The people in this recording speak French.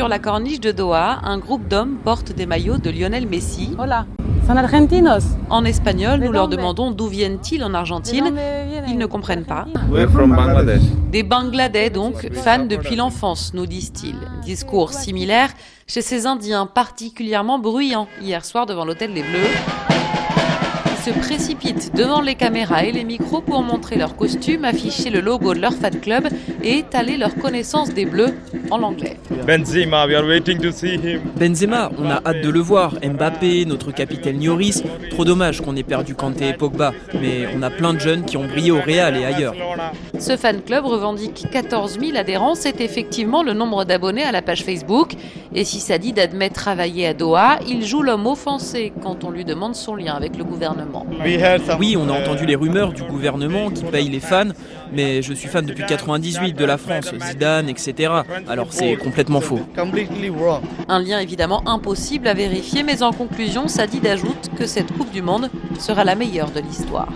Sur la corniche de Doha, un groupe d'hommes porte des maillots de Lionel Messi. Hola, son argentinos. En espagnol, nous leur demandons d'où viennent-ils en Argentine. Ils ne comprennent pas. from Bangladesh. Des Bangladais donc, fans depuis l'enfance, nous disent-ils. Discours similaire chez ces Indiens particulièrement bruyants hier soir devant l'hôtel des Bleus se précipitent devant les caméras et les micros pour montrer leur costume, afficher le logo de leur fan club et étaler leur connaissance des Bleus en anglais. Benzema, we are waiting to see him. Benzema, on a hâte de le voir. Mbappé, notre capitaine Nioris. Trop dommage qu'on ait perdu Kanté et Pogba. Mais on a plein de jeunes qui ont brillé au Real et ailleurs. Ce fan club revendique 14 000 adhérents. C'est effectivement le nombre d'abonnés à la page Facebook. Et si ça dit d'admettre travailler à Doha, il joue l'homme offensé quand on lui demande son lien avec le gouvernement. Oui, on a entendu les rumeurs du gouvernement qui paye les fans, mais je suis fan depuis 98 de la France, Zidane, etc. Alors c'est complètement faux. Un lien évidemment impossible à vérifier, mais en conclusion, Sadid ajoute que cette Coupe du Monde sera la meilleure de l'histoire.